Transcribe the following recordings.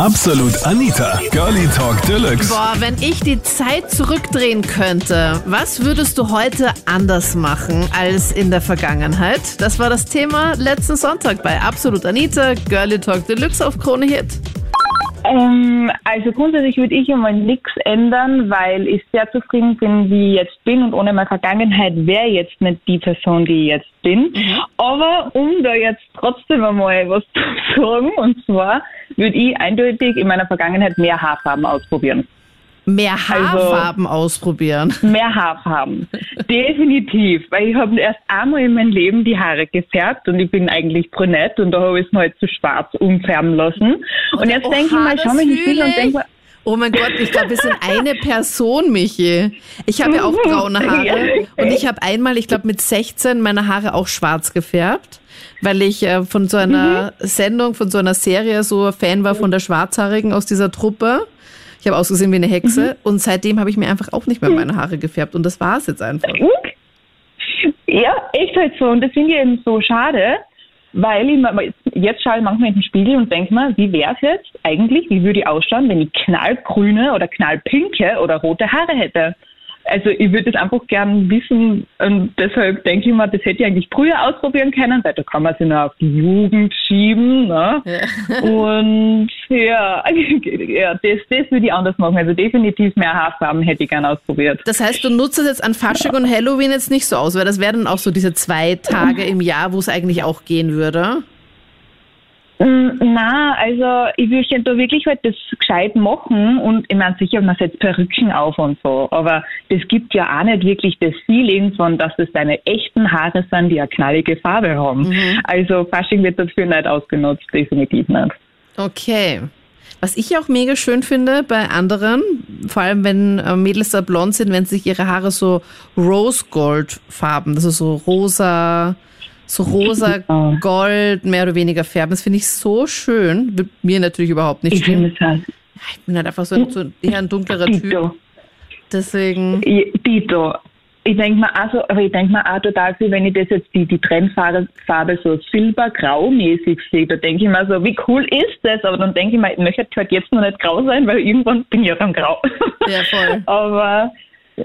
Absolut Anita, Girlie Talk Deluxe. Boah, wenn ich die Zeit zurückdrehen könnte, was würdest du heute anders machen als in der Vergangenheit? Das war das Thema letzten Sonntag bei Absolut Anita, Girlie Talk Deluxe auf Krone Hit. Ähm, also grundsätzlich würde ich einmal nichts ändern, weil ich sehr zufrieden bin, wie ich jetzt bin und ohne meine Vergangenheit wäre jetzt nicht die Person, die ich jetzt bin. Aber um da jetzt trotzdem einmal was zu sagen, und zwar würde ich eindeutig in meiner Vergangenheit mehr Haarfarben ausprobieren. Mehr Also- Haarfarben ausprobieren. Mehr Haarfarben. Definitiv. Weil ich habe erst einmal in meinem Leben die Haare gefärbt und ich bin eigentlich brünett und da habe ich es mir halt zu schwarz umfärben lassen. Und jetzt Oha, denke ich mal, schau mich in den Spiegel fühle und denke mal, Oh mein Gott, ich glaube, wir sind eine Person, Michi. Ich habe ja auch braune Haare und ich habe einmal, ich glaube mit 16, meine Haare auch schwarz gefärbt, weil ich äh, von so einer Sendung, von so einer Serie so Fan war von der Schwarzhaarigen aus dieser Truppe. Ich habe ausgesehen wie eine Hexe und seitdem habe ich mir einfach auch nicht mehr meine Haare gefärbt und das war es jetzt einfach. Ja, echt halt so. Und das finde ich eben so schade, weil ich mir, jetzt schaue ich manchmal in den Spiegel und denke mir, wie wäre es jetzt eigentlich, wie würde ich ausschauen, wenn ich knallgrüne oder knallpinke oder rote Haare hätte? Also ich würde das einfach gern wissen und deshalb denke ich mir, das hätte ich eigentlich früher ausprobieren können, weil da kann man sich noch auf die Jugend schieben. Ne? Und ja, ja das, das würde ich anders machen. Also definitiv mehr Haarfarben hätte ich gern ausprobiert. Das heißt, du nutzt es jetzt an Fasching und Halloween jetzt nicht so aus, weil das wären dann auch so diese zwei Tage im Jahr, wo es eigentlich auch gehen würde. Mm, Na, also ich würde da wirklich halt das gescheit machen und ich meine sicher, man setzt Perücken auf und so, aber das gibt ja auch nicht wirklich das Feeling von, dass es deine echten Haare sind, die eine knallige Farbe haben. Also Fasching wird dafür nicht ausgenutzt, definitiv nicht. Okay. Was ich auch mega schön finde bei anderen, vor allem wenn äh, Mädels da blond sind, wenn sich ihre Haare so Rose Gold farben, also so rosa, so rosa Ah. Gold mehr oder weniger färben. Das finde ich so schön. Wird mir natürlich überhaupt nicht Ich stehen. halt Ich bin halt einfach so, ein- so eher ein dunklerer Typ. Dito. Deswegen. Dito. Ich denke mir auch so, aber ich denke mir auch total viel, wenn ich das jetzt die, die Trendfarbe Farbe so silbergrau-mäßig sehe, da denke ich mir so, wie cool ist das? Aber dann denke ich mir, ich möchte halt jetzt noch nicht grau sein, weil irgendwann bin ich ja dann grau. Ja, voll. aber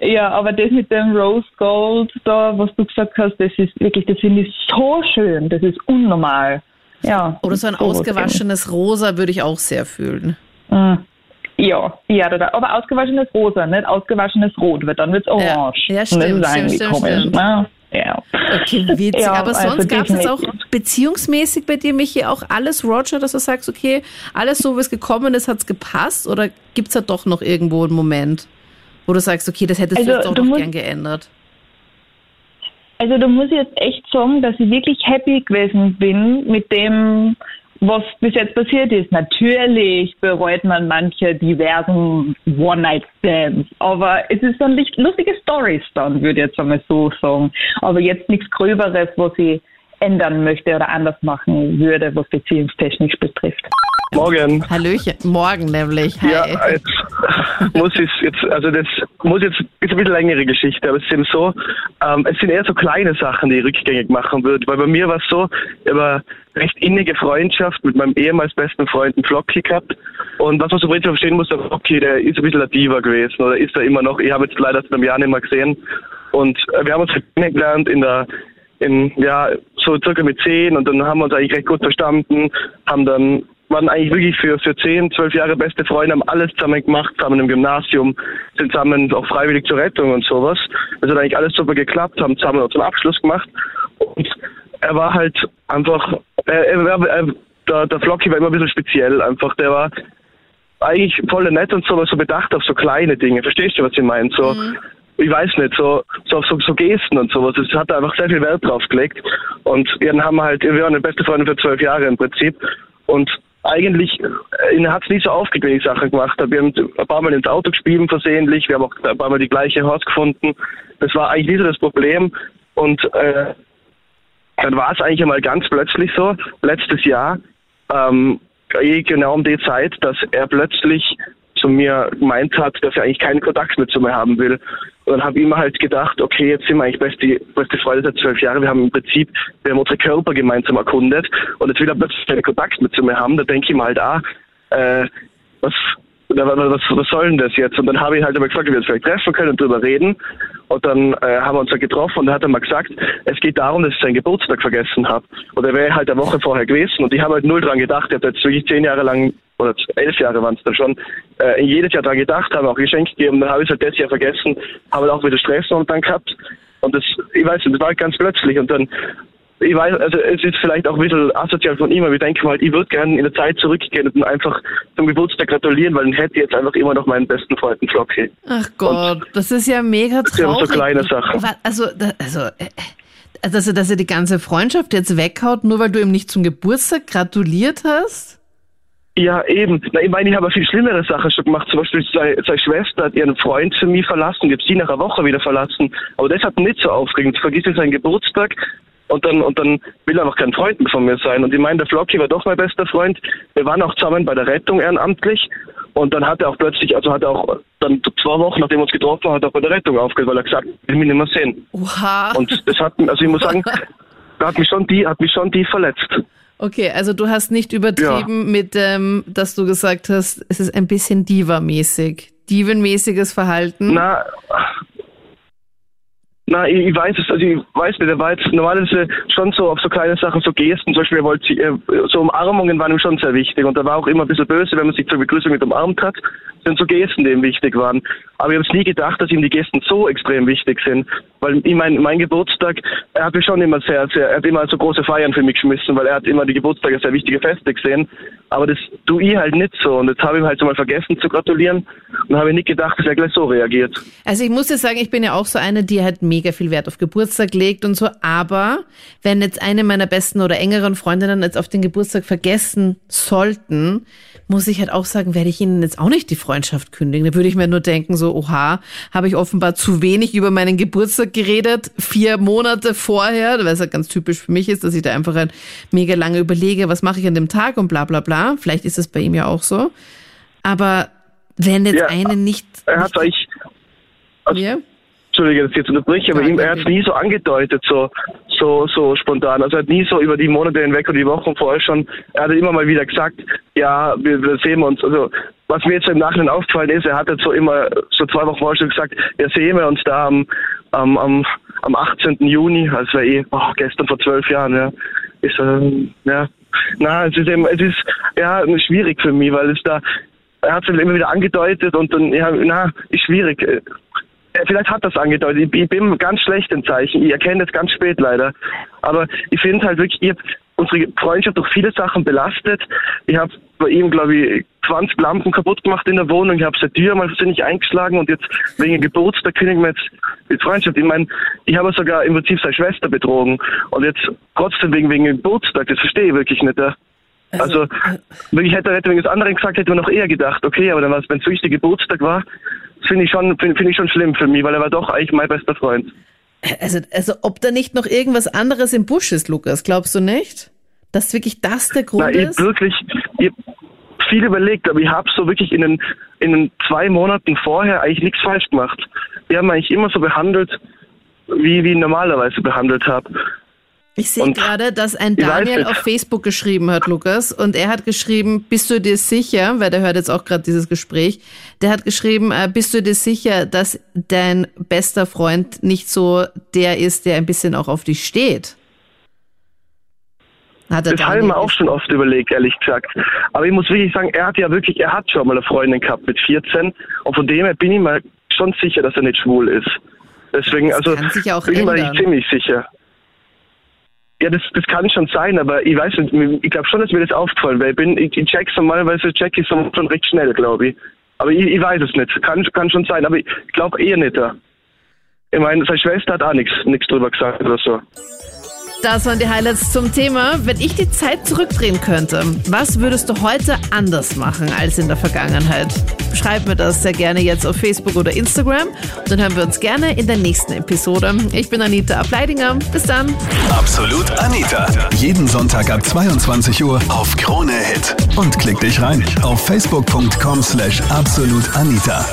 ja, aber das mit dem Rose Gold da, was du gesagt hast, das ist wirklich, das finde ich so schön, das ist unnormal. Ja. Oder so ein sowas ausgewaschenes Rosa würde ich auch sehr fühlen. Mm. Ja, ja, aber ausgewaschenes Rosa, nicht ausgewaschenes Rot, weil dann wird's orange. Ja, Und stimmt, stimmt, stimmt, stimmt. Ne? Ja. Okay, witzig. Ja, Aber also sonst gab es jetzt auch beziehungsmäßig bei dir, Michi, auch alles Roger, dass du sagst, okay, alles so, wie es gekommen ist, hat's gepasst? Oder gibt's da doch noch irgendwo einen Moment, wo du sagst, okay, das hättest Also, du jetzt du noch gern geändert? Also da muss ich jetzt echt sagen, dass ich wirklich happy gewesen bin mit dem, was bis jetzt passiert ist. Natürlich bereut man manche diversen One-Night-Stands, aber es ist dann nicht lustige Stories dann, würde ich jetzt einmal so sagen. Aber jetzt nichts Gröberes, was ich ändern möchte oder anders machen würde, was beziehungstechnisch betrifft. Morgen. Hallöchen. Morgen nämlich. Hi. Ja, jetzt muss ich jetzt, also das muss jetzt, ist ein bisschen längere Geschichte, aber es ist eben so, ähm, es sind eher so kleine Sachen, die ich rückgängig machen würde, weil bei mir war es so, ich habe eine recht innige Freundschaft mit meinem ehemals besten Freund, Flocky gehabt und was man so prinzipiell verstehen muss, der Flocky, der ist ein bisschen Diva gewesen oder ist er immer noch, ich habe jetzt leider seit einem Jahr nicht mehr gesehen und äh, wir haben uns halt kennengelernt in der in, ja, so circa mit zehn und dann haben wir uns eigentlich recht gut verstanden, haben dann, waren eigentlich wirklich für, für zehn, zwölf Jahre beste Freunde, haben alles zusammen gemacht, zusammen im Gymnasium, sind zusammen auch freiwillig zur Rettung und sowas. Das hat eigentlich alles super geklappt, haben zusammen unseren Abschluss gemacht und er war halt einfach, er, er, er, der, der Flocky war immer ein bisschen speziell einfach, der war eigentlich voll nett und so, aber so bedacht auf so kleine Dinge. Verstehst du, was ich meine? So, ich weiß nicht, so, so so, so Gesten und sowas. Es hat er einfach sehr viel Wert drauf gelegt. Und wir haben halt, wir waren beste Freunde für zwölf Jahre im Prinzip. Und eigentlich, äh, ihn hat es nie so ich Sachen gemacht. Wir haben ein paar Mal ins Auto gespielt versehentlich, wir haben auch ein paar Mal die gleiche Haus gefunden. Das war eigentlich nie so das Problem. Und äh, dann war es eigentlich einmal ganz plötzlich so, letztes Jahr, ähm, genau um die Zeit, dass er plötzlich zu mir gemeint hat, dass er eigentlich keinen Kontakt mehr zu mir haben will. Und dann habe ich mir halt gedacht, okay, jetzt sind wir eigentlich beste, beste Freunde seit zwölf Jahren. Wir haben im Prinzip, wir haben unsere Körper gemeinsam erkundet und jetzt will er plötzlich keinen Kontakt mehr zu mir haben. Da denke ich mir halt, ah, äh, was, was, was soll denn das jetzt? Und dann habe ich halt immer gesagt, wir uns vielleicht treffen können und drüber reden. Und dann äh, haben wir uns ja getroffen und dann hat er mal gesagt, es geht darum, dass ich seinen Geburtstag vergessen habe. Und er wäre halt eine Woche vorher gewesen und ich habe halt null dran gedacht. Ich habe jetzt wirklich zehn Jahre lang oder elf Jahre waren es dann schon, äh, jedes Jahr dran gedacht, habe auch Geschenke gegeben, dann habe ich es halt das Jahr vergessen, habe halt auch wieder Stress und dann gehabt. Und das, ich weiß nicht, das war halt ganz plötzlich. Und dann ich weiß, also es ist vielleicht auch ein bisschen asozial von ihm, aber ich denke mal, ich würde gerne in der Zeit zurückgehen und einfach zum Geburtstag gratulieren, weil dann hätte ich jetzt einfach immer noch meinen besten Freund Flocky. Ach Gott, und das ist ja mega traurig. Das sind so kleine Sachen. Also, also, äh, also, dass er die ganze Freundschaft jetzt weghaut, nur weil du ihm nicht zum Geburtstag gratuliert hast? Ja, eben. Na, ich meine, ich habe viel schlimmere Sachen schon gemacht. Zum Beispiel seine, seine Schwester hat ihren Freund für mich verlassen, gibt sie nach einer Woche wieder verlassen. Aber das hat nicht so aufregend. Vergiss seinen Geburtstag, und dann, und dann will er einfach kein Freund von mir sein. Und ich meine, der Flocky war doch mein bester Freund. Wir waren auch zusammen bei der Rettung ehrenamtlich. Und dann hat er auch plötzlich, also hat er auch dann zwei Wochen, nachdem wir uns getroffen haben, hat er auch bei der Rettung aufgehört, weil er gesagt hat, ich will mich nicht mehr sehen. Oha. Und das hat, also ich muss sagen, hat mich schon die, hat mich schon die verletzt. Okay, also du hast nicht übertrieben ja. mit, ähm, dass du gesagt hast, es ist ein bisschen Diva-mäßig. Diven-mäßiges Verhalten. Na, na, ich, ich weiß es, also ich weiß nicht, er war jetzt normalerweise schon so auf so kleine Sachen, so Gesten, zum Beispiel, er wollte, äh, so Umarmungen waren ihm schon sehr wichtig und er war auch immer ein bisschen böse, wenn man sich zur Begrüßung mit umarmt hat, sind so Gesten, die ihm wichtig waren. Aber ich habe es nie gedacht, dass ihm die Gesten so extrem wichtig sind, weil ich mein, mein Geburtstag, er hat mich schon immer sehr, sehr, er hat immer so große Feiern für mich geschmissen, weil er hat immer die Geburtstage sehr wichtige Feste gesehen, aber das tue ich halt nicht so und jetzt habe ich halt so mal vergessen zu gratulieren und habe nicht gedacht, dass er gleich so reagiert. Also ich muss dir sagen, ich bin ja auch so eine, die halt mega viel Wert auf Geburtstag legt und so. Aber wenn jetzt eine meiner besten oder engeren Freundinnen jetzt auf den Geburtstag vergessen sollten, muss ich halt auch sagen, werde ich ihnen jetzt auch nicht die Freundschaft kündigen. Da würde ich mir nur denken, so, oha, habe ich offenbar zu wenig über meinen Geburtstag geredet, vier Monate vorher, weil es ja ganz typisch für mich ist, dass ich da einfach halt mega lange überlege, was mache ich an dem Tag und bla bla bla. Vielleicht ist es bei ihm ja auch so. Aber wenn jetzt ja, eine nicht. Er hat euch. Also, ja? Entschuldige, dass ich jetzt unterbreche, aber ihm, er hat es nie so angedeutet, so, so, so spontan. Also er hat nie so über die Monate hinweg oder die Wochen vorher schon, er hat immer mal wieder gesagt, ja, wir, wir sehen uns. Also was mir jetzt im Nachhinein aufgefallen ist, er hat jetzt so immer, so zwei Wochen vorher schon gesagt, ja, sehen wir uns da am, am, am, am 18. Juni, also eh, oh, gestern vor zwölf Jahren, ja. Ist, ähm, ja. Na, es ist eben, es ist, ja, schwierig für mich, weil es da, er hat es immer wieder angedeutet und dann, ja, na, ist schwierig vielleicht hat das angedeutet. Ich, bin ganz schlecht im Zeichen. Ich erkenne das ganz spät leider. Aber ich finde halt wirklich, ich unsere Freundschaft durch viele Sachen belastet. Ich habe bei ihm, glaube ich, 20 Lampen kaputt gemacht in der Wohnung. Ich habe seine Tür mal versehentlich eingeschlagen und jetzt wegen Geburtstag kündigen wir jetzt die Freundschaft. Ich meine, ich habe sogar im Prinzip seine Schwester betrogen und jetzt trotzdem wegen, wegen Geburtstag. Das verstehe ich wirklich nicht. Ja. Also, also wirklich hätte er wegen des anderen gesagt, hätte man noch eher gedacht, okay, aber dann war es, wenn es wirklich der Geburtstag war, finde ich schon, finde find ich schon schlimm für mich, weil er war doch eigentlich mein bester Freund. Also, also ob da nicht noch irgendwas anderes im Busch ist, Lukas, glaubst du nicht? Dass wirklich das der Grund Na, ich ist? wirklich, ich viel überlegt, aber ich habe so wirklich in den, in den zwei Monaten vorher eigentlich nichts falsch gemacht. Wir haben eigentlich immer so behandelt, wie, wie ich normalerweise behandelt habe. Ich sehe gerade, dass ein Daniel auf Facebook geschrieben hat, Lukas, und er hat geschrieben, bist du dir sicher, weil der hört jetzt auch gerade dieses Gespräch, der hat geschrieben, äh, bist du dir sicher, dass dein bester Freund nicht so der ist, der ein bisschen auch auf dich steht? Hat das habe ich mir auch schon oft überlegt, ehrlich gesagt. Aber ich muss wirklich sagen, er hat ja wirklich, er hat schon mal eine Freundin gehabt mit 14 und von dem her bin ich mir schon sicher, dass er nicht schwul ist. Deswegen, das also bin ich mir ziemlich sicher. Ja, das, das kann schon sein, aber ich weiß nicht, ich glaube schon, dass mir das aufgefallen, weil ich bin, ich, ich check's normalerweise, check ich schon recht schnell, glaube ich. Aber ich, ich weiß es nicht. Kann, kann schon sein, aber ich glaube eher nicht. Ich meine, seine Schwester hat auch nichts drüber gesagt oder so. Das waren die Highlights zum Thema. Wenn ich die Zeit zurückdrehen könnte, was würdest du heute anders machen als in der Vergangenheit? Schreib mir das sehr gerne jetzt auf Facebook oder Instagram. Dann hören wir uns gerne in der nächsten Episode. Ich bin Anita Ableidinger. Bis dann. Absolut Anita. Jeden Sonntag ab 22 Uhr auf Krone Hit. Und klick dich rein auf facebook.com slash absolutanita.